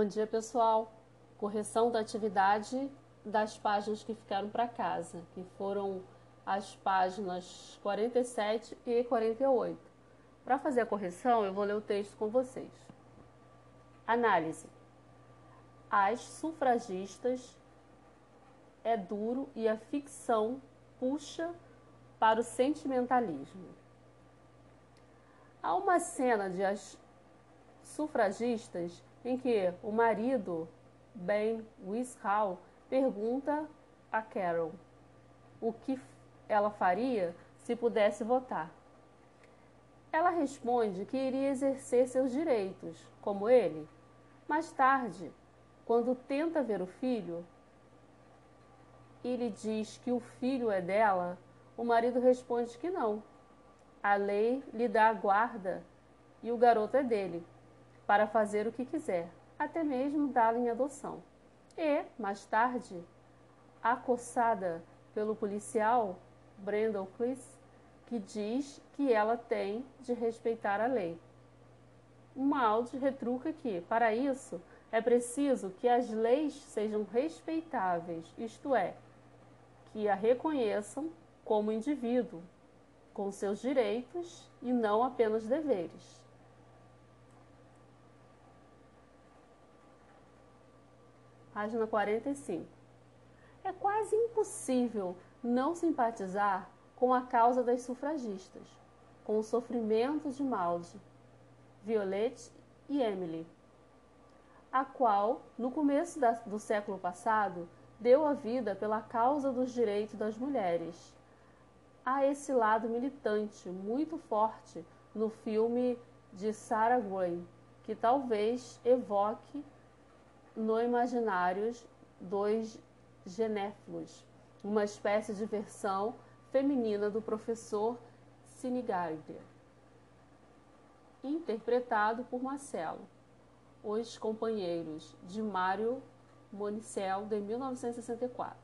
Bom dia, pessoal. Correção da atividade das páginas que ficaram para casa, que foram as páginas 47 e 48. Para fazer a correção, eu vou ler o texto com vocês. Análise. As sufragistas é duro e a ficção puxa para o sentimentalismo. Há uma cena de as sufragistas em que o marido, Ben Wiscal, pergunta a Carol o que ela faria se pudesse votar. Ela responde que iria exercer seus direitos, como ele. Mais tarde, quando tenta ver o filho e lhe diz que o filho é dela, o marido responde que não. A lei lhe dá a guarda e o garoto é dele para fazer o que quiser, até mesmo dá-la em adoção. E, mais tarde, acossada pelo policial Brandon Chris, que diz que ela tem de respeitar a lei. Maldi retruca que, para isso, é preciso que as leis sejam respeitáveis, isto é, que a reconheçam como indivíduo, com seus direitos e não apenas deveres. Página 45. É quase impossível não simpatizar com a causa das sufragistas, com o sofrimento de Maud, Violette e Emily, a qual, no começo da, do século passado, deu a vida pela causa dos direitos das mulheres. Há esse lado militante muito forte no filme de Sarah Gray, que talvez evoque no imaginários dos genéfilos, uma espécie de versão feminina do professor Sinigardia, interpretado por Marcelo. Os Companheiros, de Mário Monicel, de 1964.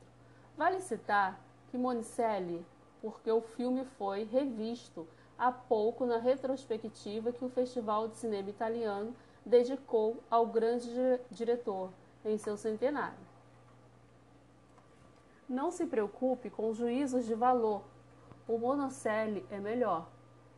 Vale citar que Monicelli, porque o filme foi revisto há pouco na retrospectiva que o Festival de Cinema Italiano dedicou ao grande diretor em seu centenário. Não se preocupe com juízos de valor. O monocele é melhor,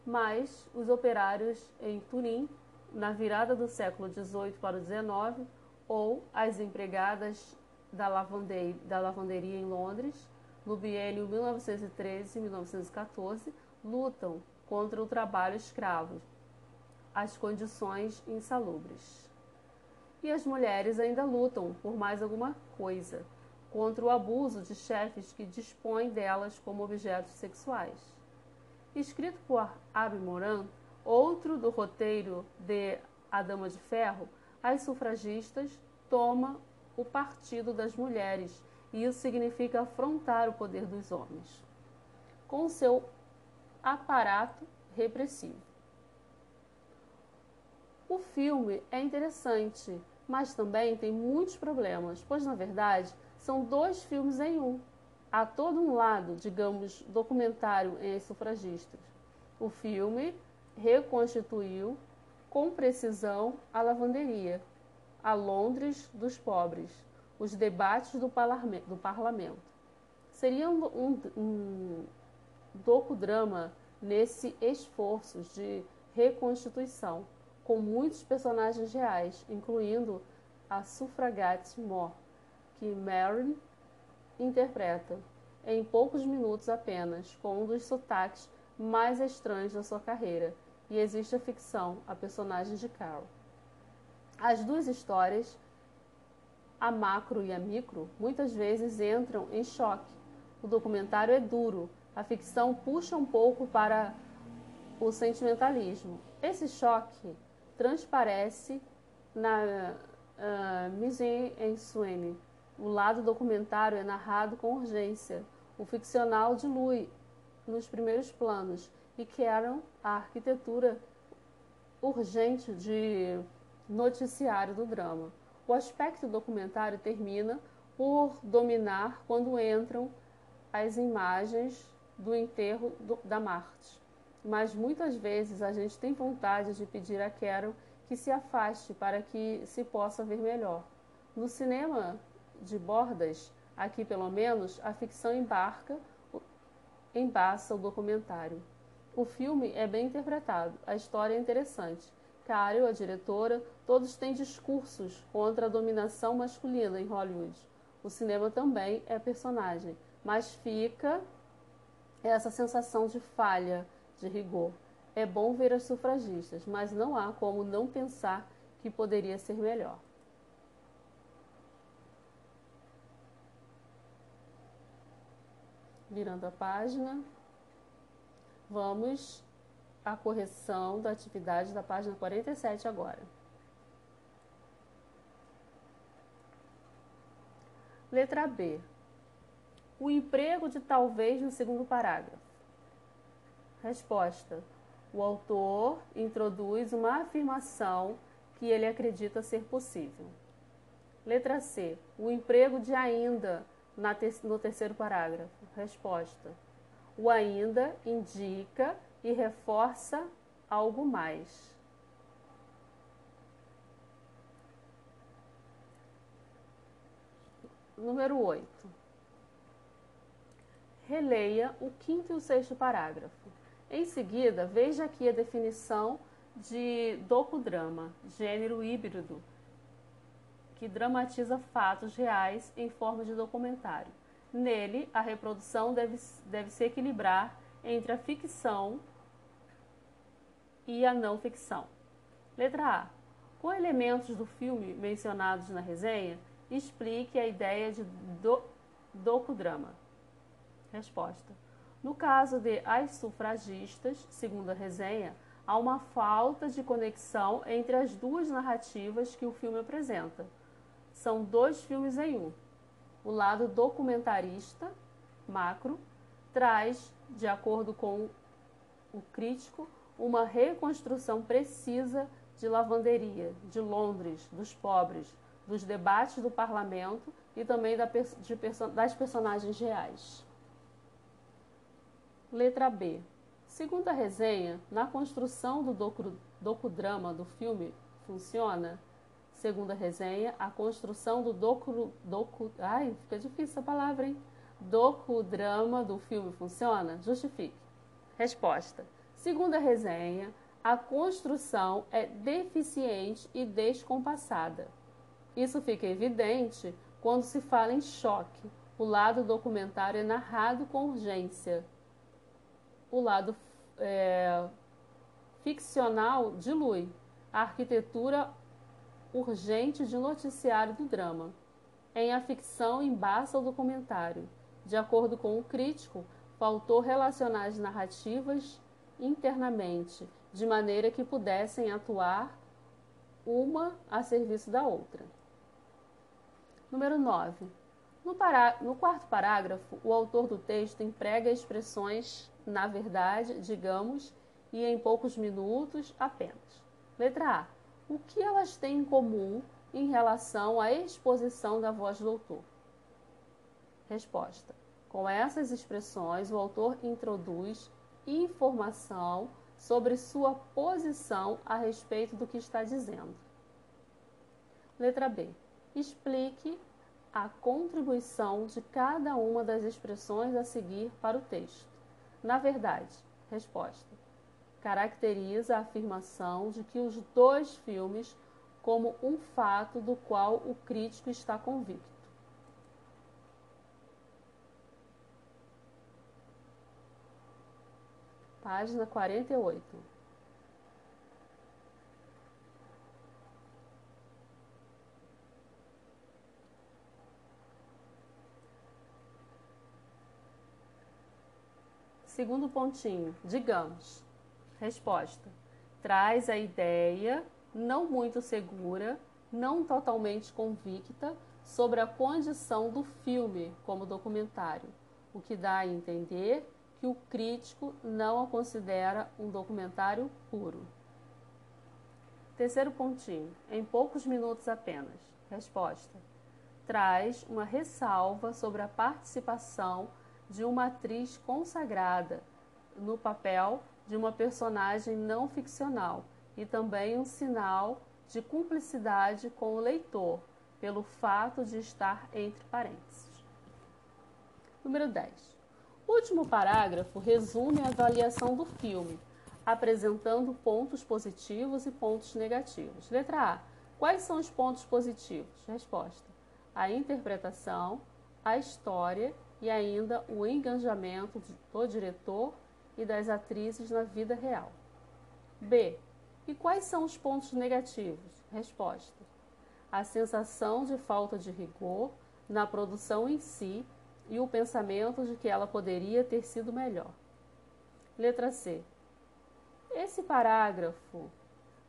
mas os operários em Turim, na virada do século XVIII para o XIX, ou as empregadas da, lavanderia, em Londres, no biênio 1913-1914, lutam contra o trabalho escravo, as condições insalubres. E as mulheres ainda lutam por mais alguma coisa contra o abuso de chefes que dispõem delas como objetos sexuais. Escrito por Abby Moran, outro do roteiro de A Dama de Ferro, as sufragistas tomam o partido das mulheres, e isso significa afrontar o poder dos homens, com seu aparato repressivo. O filme é interessante, mas também tem muitos problemas, pois na verdade são dois filmes em um. Há todo um lado, digamos, documentário em As Sufragistas. O filme reconstituiu com precisão a lavanderia, a Londres dos pobres, os debates do, do parlamento. Seria um, um, um docudrama nesse esforço de reconstituição com muitos personagens reais, incluindo a sufragate Moore, que Marin interpreta em poucos minutos apenas, com um dos sotaques mais estranhos da sua carreira, e existe a ficção, a personagem de Carol. As duas histórias, a macro e a micro, muitas vezes entram em choque. O documentário é duro, a ficção puxa um pouco para o sentimentalismo. Esse choque transparece na uh, mise en scène. O lado documentário é narrado com urgência. O ficcional dilui nos primeiros planos e quebram a arquitetura urgente de noticiário do drama. O aspecto documentário termina por dominar quando entram as imagens do enterro do, da Marte mas muitas vezes a gente tem vontade de pedir a Carol que se afaste para que se possa ver melhor. No cinema de bordas, aqui pelo menos, a ficção embarca, embaça o documentário. O filme é bem interpretado, a história é interessante. Carol, a diretora, todos têm discursos contra a dominação masculina em Hollywood. O cinema também é personagem, mas fica essa sensação de falha, de rigor. É bom ver as sufragistas, mas não há como não pensar que poderia ser melhor. Virando a página, vamos à correção da atividade da página 47 agora. Letra B. O emprego de talvez no segundo parágrafo. Resposta: O autor introduz uma afirmação que ele acredita ser possível. Letra C. O emprego de ainda no terceiro parágrafo. Resposta. O ainda indica e reforça algo mais. Número 8. Releia o quinto e o sexto parágrafo. Em seguida, veja aqui a definição de docudrama, gênero híbrido, que dramatiza fatos reais em forma de documentário. Nele, a reprodução deve, deve se equilibrar entre a ficção e a não ficção. Letra A. Com elementos do filme mencionados na resenha, explique a ideia de do, docudrama. Resposta. No caso de As Sufragistas, segundo a resenha, há uma falta de conexão entre as duas narrativas que o filme apresenta. São dois filmes em um. O lado documentarista, macro, traz, de acordo com o crítico, uma reconstrução precisa de lavanderia, de Londres, dos pobres, dos debates do parlamento e também da, de, das personagens reais. Letra B. Segundo a resenha, na construção do docu, docudrama do filme funciona. Segundo a resenha, a construção do docu, docu, ai, fica difícil essa palavra, hein? Docudrama do filme funciona? Justifique. Resposta. Segundo a resenha, a construção é deficiente e descompassada. Isso fica evidente quando se fala em choque. O lado documentário é narrado com urgência o lado é, ficcional dilui a arquitetura urgente de noticiário do drama. Em a ficção embaça o documentário. De acordo com o crítico, faltou relacionar as narrativas internamente, de maneira que pudessem atuar uma a serviço da outra. Número 9. No, no quarto parágrafo, o autor do texto emprega expressões na verdade, digamos, e em poucos minutos apenas. Letra A. O que elas têm em comum em relação à exposição da voz do autor? Resposta. Com essas expressões, o autor introduz informação sobre sua posição a respeito do que está dizendo. Letra B. Explique a contribuição de cada uma das expressões a seguir para o texto. Na verdade, resposta. Caracteriza a afirmação de que os dois filmes como um fato do qual o crítico está convicto. Página 48. Segundo pontinho, digamos. Resposta: traz a ideia não muito segura, não totalmente convicta sobre a condição do filme como documentário, o que dá a entender que o crítico não a considera um documentário puro. Terceiro pontinho, em poucos minutos apenas. Resposta: traz uma ressalva sobre a participação de uma atriz consagrada no papel de uma personagem não ficcional e também um sinal de cumplicidade com o leitor, pelo fato de estar entre parênteses. Número 10. O último parágrafo resume a avaliação do filme, apresentando pontos positivos e pontos negativos. Letra A. Quais são os pontos positivos? Resposta: a interpretação, a história e ainda o engajamento do diretor e das atrizes na vida real. B. E quais são os pontos negativos? Resposta: a sensação de falta de rigor na produção em si e o pensamento de que ela poderia ter sido melhor. Letra C. Esse parágrafo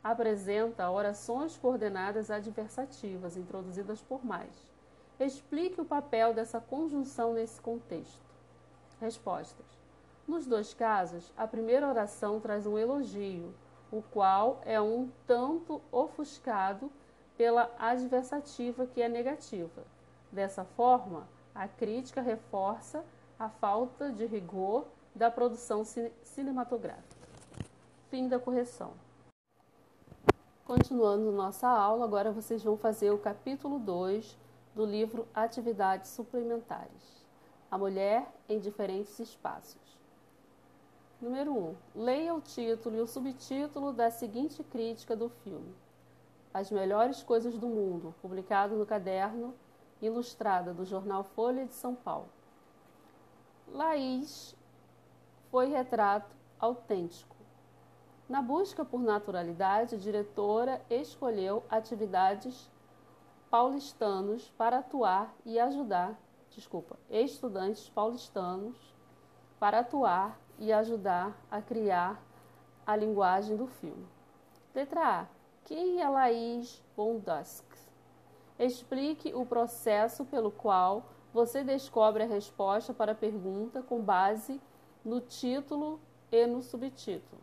apresenta orações coordenadas adversativas introduzidas por mais. Explique o papel dessa conjunção nesse contexto. Respostas. Nos dois casos, a primeira oração traz um elogio, o qual é um tanto ofuscado pela adversativa que é negativa. Dessa forma, a crítica reforça a falta de rigor da produção cinematográfica. Fim da correção. Continuando nossa aula, agora vocês vão fazer o capítulo 2 do livro Atividades Suplementares. A mulher em diferentes espaços. Número 1. Um, leia o título e o subtítulo da seguinte crítica do filme: As Melhores Coisas do Mundo, publicado no caderno Ilustrada do jornal Folha de São Paulo. Laís foi retrato autêntico. Na busca por naturalidade, a diretora escolheu atividades paulistanos para atuar e ajudar, desculpa, estudantes paulistanos para atuar e ajudar a criar a linguagem do filme. Letra A. Quem é Laís Bondusk? Explique o processo pelo qual você descobre a resposta para a pergunta com base no título e no subtítulo.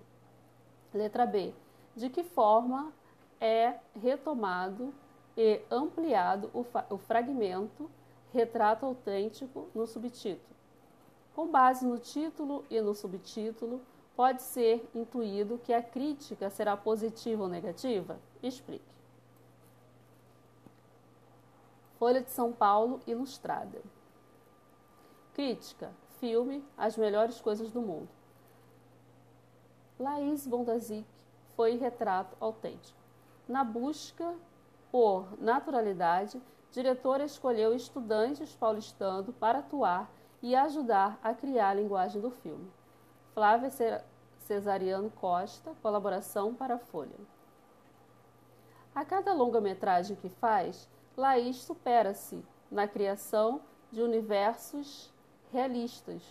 Letra B. De que forma é retomado e ampliado o, o fragmento Retrato Autêntico no subtítulo? Com base no título e no subtítulo, pode ser intuído que a crítica será positiva ou negativa? Explique. Folha de São Paulo Ilustrada. Crítica: filme As Melhores Coisas do Mundo. Laís Bondazic foi retrato autêntico. Na busca por naturalidade, diretora escolheu estudantes paulistanos para atuar e ajudar a criar a linguagem do filme. Flávia Cesariano Costa, colaboração para a Folha. A cada longa-metragem que faz, Laís supera-se na criação de universos realistas,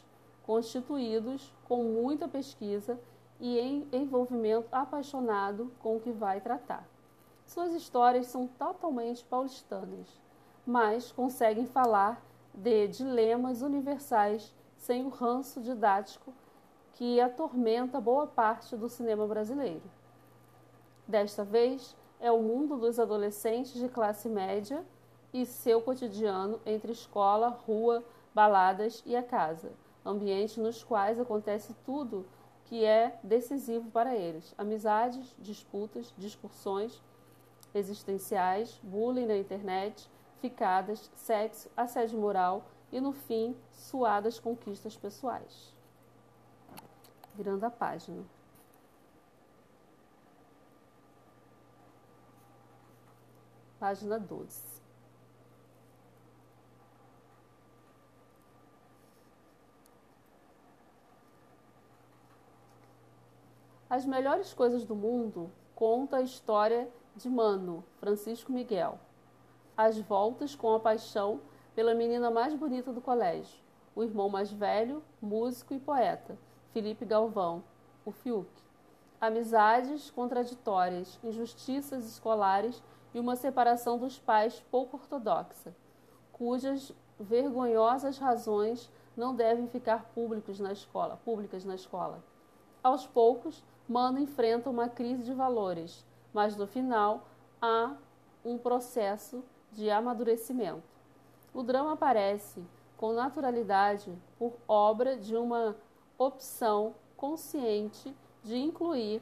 constituídos com muita pesquisa e em envolvimento apaixonado com o que vai tratar. Suas histórias são totalmente paulistanas, mas conseguem falar de dilemas universais sem o ranço didático que atormenta boa parte do cinema brasileiro. Desta vez, é o mundo dos adolescentes de classe média e seu cotidiano entre escola, rua, baladas e a casa, ambientes nos quais acontece tudo que é decisivo para eles: amizades, disputas, discussões existenciais, bullying na internet, ficadas, sexo, assédio moral e, no fim, suadas conquistas pessoais. Virando a página. Página 12. As melhores coisas do mundo conta a história de Mano, Francisco Miguel. As voltas com a paixão pela menina mais bonita do colégio, o irmão mais velho, músico e poeta, Felipe Galvão, o Fiuk. Amizades contraditórias, injustiças escolares e uma separação dos pais pouco ortodoxa, cujas vergonhosas razões não devem ficar públicos na escola, públicas na escola. Aos poucos, Mano enfrenta uma crise de valores, mas no final há um processo de amadurecimento. O drama aparece com naturalidade por obra de uma opção consciente de incluir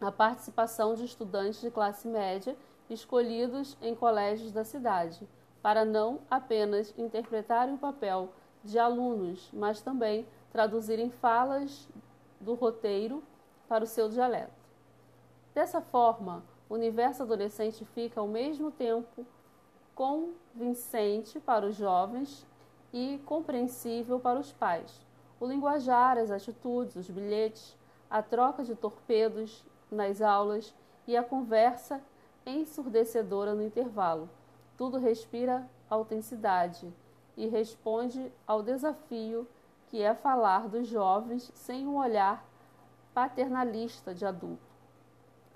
a participação de estudantes de classe média escolhidos em colégios da cidade, para não apenas interpretarem o papel de alunos, mas também traduzirem falas do roteiro para o seu dialeto. Dessa forma, o universo adolescente fica ao mesmo tempo convincente para os jovens e compreensível para os pais. O linguajar, as atitudes, os bilhetes, a troca de torpedos nas aulas e a conversa ensurdecedora no intervalo. Tudo respira autenticidade e responde ao desafio que é falar dos jovens sem um olhar paternalista de adulto.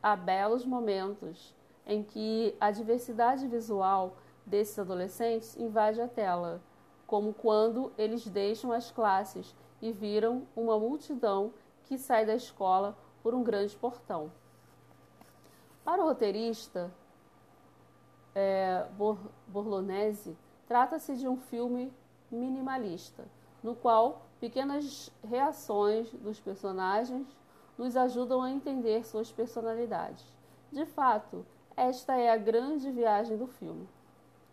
Há belos momentos em que a diversidade visual desses adolescentes invade a tela, como quando eles deixam as classes e viram uma multidão que sai da escola por um grande portão. Para o roteirista é, Borlonese, trata-se de um filme minimalista, no qual pequenas reações dos personagens nos ajudam a entender suas personalidades. De fato, esta é a grande viagem do filme.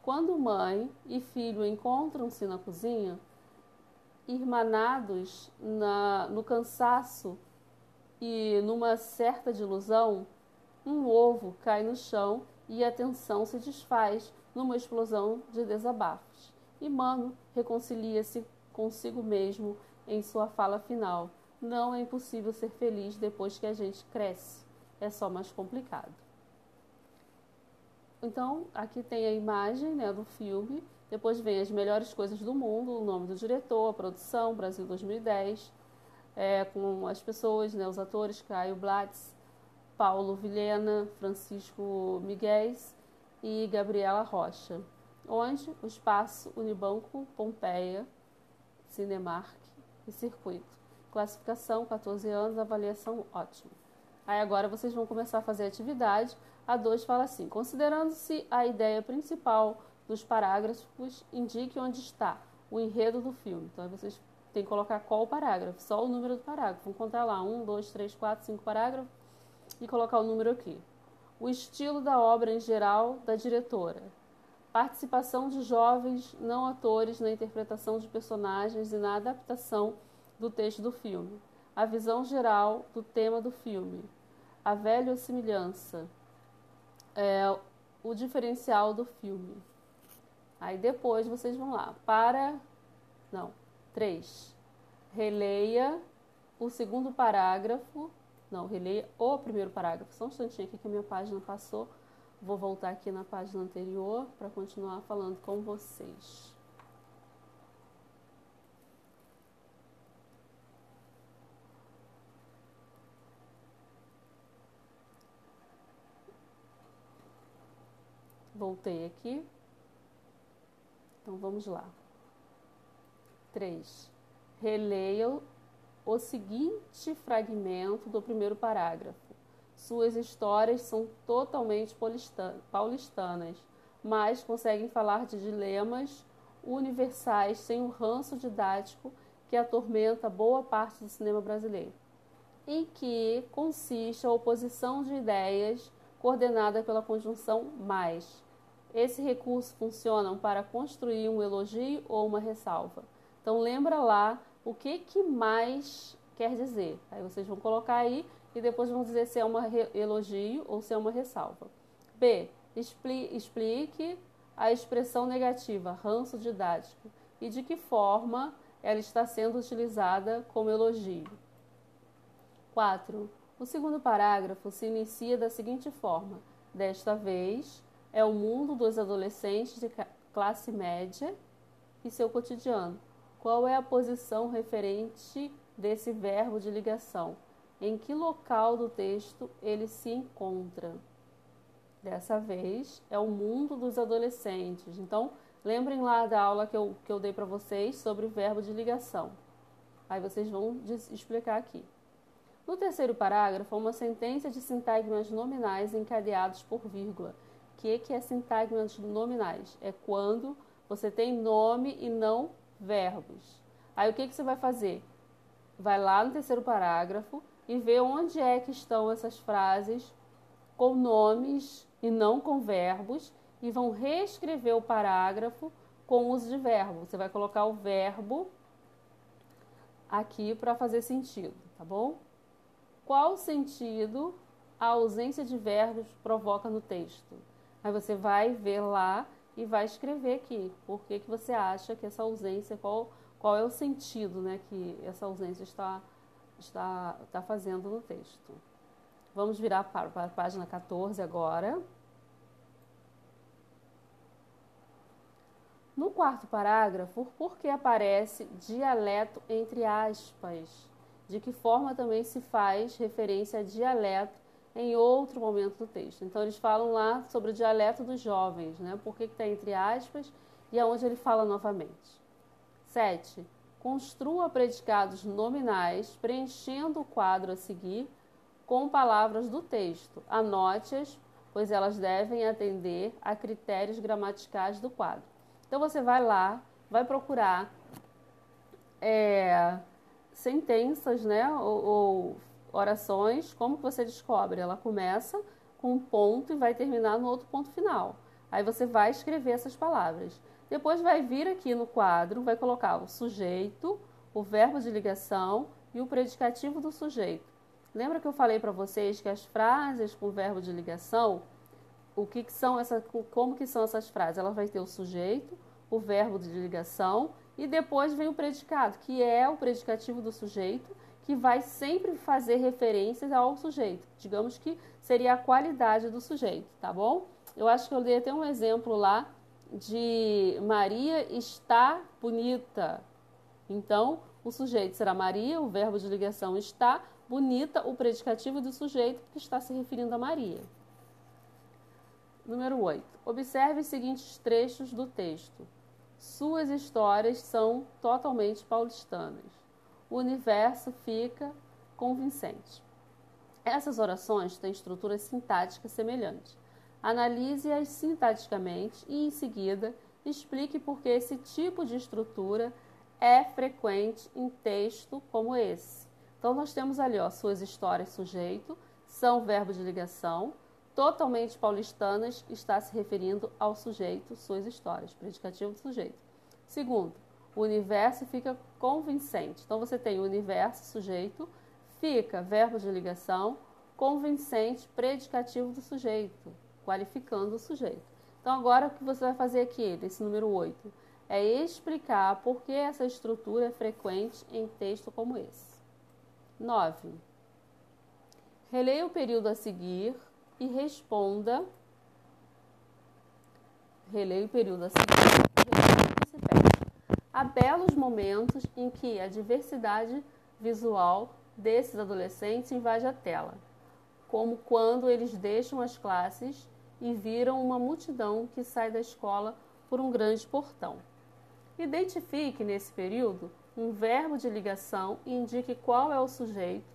Quando mãe e filho encontram-se na cozinha, irmanados na, no cansaço e numa certa desilusão, um ovo cai no chão e a tensão se desfaz numa explosão de desabafos. E Mano reconcilia-se consigo mesmo em sua fala final. Não é impossível ser feliz depois que a gente cresce. É só mais complicado. Então, aqui tem a imagem né, do filme. Depois vem as melhores coisas do mundo, o nome do diretor, a produção, Brasil 2010, é, com as pessoas, né, os atores, Caio Blatz, Paulo Vilhena, Francisco Miguel e Gabriela Rocha, onde o espaço Unibanco Pompeia, Cinemark e Circuito. Classificação 14 anos, avaliação ótima. Aí agora vocês vão começar a fazer atividade. A 2 fala assim: considerando-se a ideia principal dos parágrafos, indique onde está o enredo do filme. Então vocês têm que colocar qual parágrafo, só o número do parágrafo. Vamos contar lá: 1, 2, 3, 4, 5 parágrafos e colocar o número aqui. O estilo da obra em geral da diretora. Participação de jovens não atores na interpretação de personagens e na adaptação do texto do filme. A visão geral do tema do filme. A velha semelhança. É, o diferencial do filme. Aí depois vocês vão lá. Para. Não. 3. Releia o segundo parágrafo não, releia o primeiro parágrafo. Só um instantinho aqui que a minha página passou. Vou voltar aqui na página anterior para continuar falando com vocês. Voltei aqui. Então vamos lá. 3. Releia o seguinte fragmento do primeiro parágrafo. Suas histórias são totalmente paulistanas, mas conseguem falar de dilemas universais sem o ranço didático que atormenta boa parte do cinema brasileiro, em que consiste a oposição de ideias coordenada pela conjunção mais. Esse recurso funciona para construir um elogio ou uma ressalva. Então lembra lá o que, que mais quer dizer. Aí vocês vão colocar aí e depois vão dizer se é um elogio ou se é uma ressalva. B. Explique a expressão negativa, ranço didático, e de que forma ela está sendo utilizada como elogio. 4. O segundo parágrafo se inicia da seguinte forma: Desta vez, é o mundo dos adolescentes de classe média e seu cotidiano qual é a posição referente desse verbo de ligação? Em que local do texto ele se encontra? Dessa vez é o mundo dos adolescentes. Então, lembrem lá da aula que eu, que eu dei para vocês sobre verbo de ligação. Aí vocês vão explicar aqui. No terceiro parágrafo, uma sentença de sintagmas nominais encadeados por vírgula. Que, que é sintagmas nominais? É quando você tem nome e não verbos. Aí o que, que você vai fazer? Vai lá no terceiro parágrafo e ver onde é que estão essas frases com nomes e não com verbos e vão reescrever o parágrafo com uso de verbo. Você vai colocar o verbo aqui para fazer sentido, tá bom? Qual sentido a ausência de verbos provoca no texto? Aí você vai ver lá e vai escrever aqui por que, que você acha que essa ausência, qual, qual é o sentido né, que essa ausência está, está, está fazendo no texto. Vamos virar para, para a página 14 agora. No quarto parágrafo, por que aparece dialeto entre aspas? De que forma também se faz referência a dialeto em outro momento do texto? Então, eles falam lá sobre o dialeto dos jovens, né? Por que está entre aspas e aonde ele fala novamente. 7. Construa predicados nominais, preenchendo o quadro a seguir com palavras do texto. Anote-as, pois elas devem atender a critérios gramaticais do quadro. Então você vai lá, vai procurar é, sentenças, né, ou, ou orações. Como que você descobre? Ela começa com um ponto e vai terminar no outro ponto final. Aí você vai escrever essas palavras. Depois vai vir aqui no quadro, vai colocar o sujeito, o verbo de ligação e o predicativo do sujeito. Lembra que eu falei para vocês que as frases com verbo de ligação o que, que são essa, como que são essas frases? Ela vai ter o sujeito, o verbo de ligação e depois vem o predicado, que é o predicativo do sujeito, que vai sempre fazer referências ao sujeito. Digamos que seria a qualidade do sujeito, tá bom? Eu acho que eu dei até um exemplo lá de Maria está bonita. Então, o sujeito será Maria, o verbo de ligação está, bonita, o predicativo do sujeito que está se referindo a Maria. Número 8. Observe os seguintes trechos do texto. Suas histórias são totalmente paulistanas. O universo fica convincente. Essas orações têm estrutura sintática semelhante. Analise-as sintaticamente e, em seguida, explique por que esse tipo de estrutura é frequente em texto como esse. Então, nós temos ali ó, suas histórias sujeito, são verbo de ligação, totalmente paulistanas está se referindo ao sujeito, suas histórias, predicativo do sujeito. Segundo, o universo fica convincente. Então você tem o universo, sujeito, fica verbo de ligação, convincente, predicativo do sujeito, qualificando o sujeito. Então agora o que você vai fazer aqui, nesse número 8, é explicar por que essa estrutura é frequente em texto como esse. 9. Releia o período a seguir e responda. Releia o período a seguir. Há belos momentos em que a diversidade visual desses adolescentes invade a tela, como quando eles deixam as classes e viram uma multidão que sai da escola por um grande portão. Identifique nesse período um verbo de ligação e indique qual é o sujeito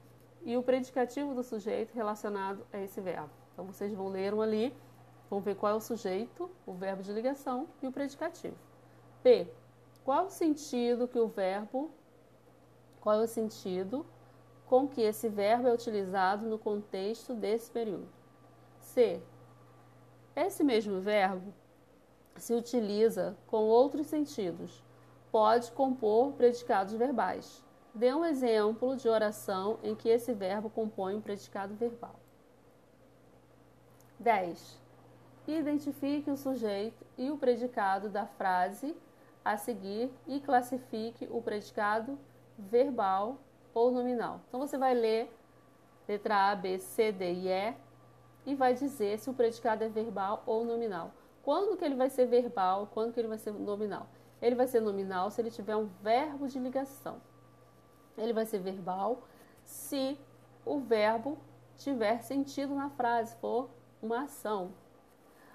e o predicativo do sujeito relacionado a esse verbo. Então vocês vão ler um ali, vão ver qual é o sujeito, o verbo de ligação e o predicativo. P. Qual o sentido que o verbo, qual é o sentido com que esse verbo é utilizado no contexto desse período? C. Esse mesmo verbo se utiliza com outros sentidos. Pode compor predicados verbais. Dê um exemplo de oração em que esse verbo compõe um predicado verbal. 10. Identifique o sujeito e o predicado da frase a seguir e classifique o predicado verbal ou nominal. Então você vai ler letra A, B, C, D e E e vai dizer se o predicado é verbal ou nominal. Quando que ele vai ser verbal, quando que ele vai ser nominal? Ele vai ser nominal se ele tiver um verbo de ligação. Ele vai ser verbal se o verbo tiver sentido na frase, for uma ação.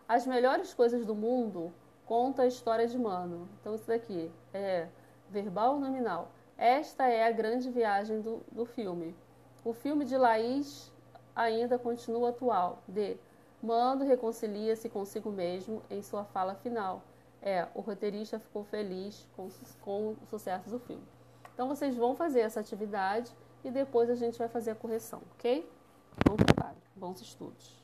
As melhores coisas do mundo conta a história de Mano. Então isso daqui é verbal ou nominal. Esta é a grande viagem do, do filme. O filme de Laís ainda continua atual. D. Mano reconcilia-se consigo mesmo em sua fala final. É, o roteirista ficou feliz com, com o sucesso do filme. Então vocês vão fazer essa atividade e depois a gente vai fazer a correção, ok? Bom trabalho, bons estudos.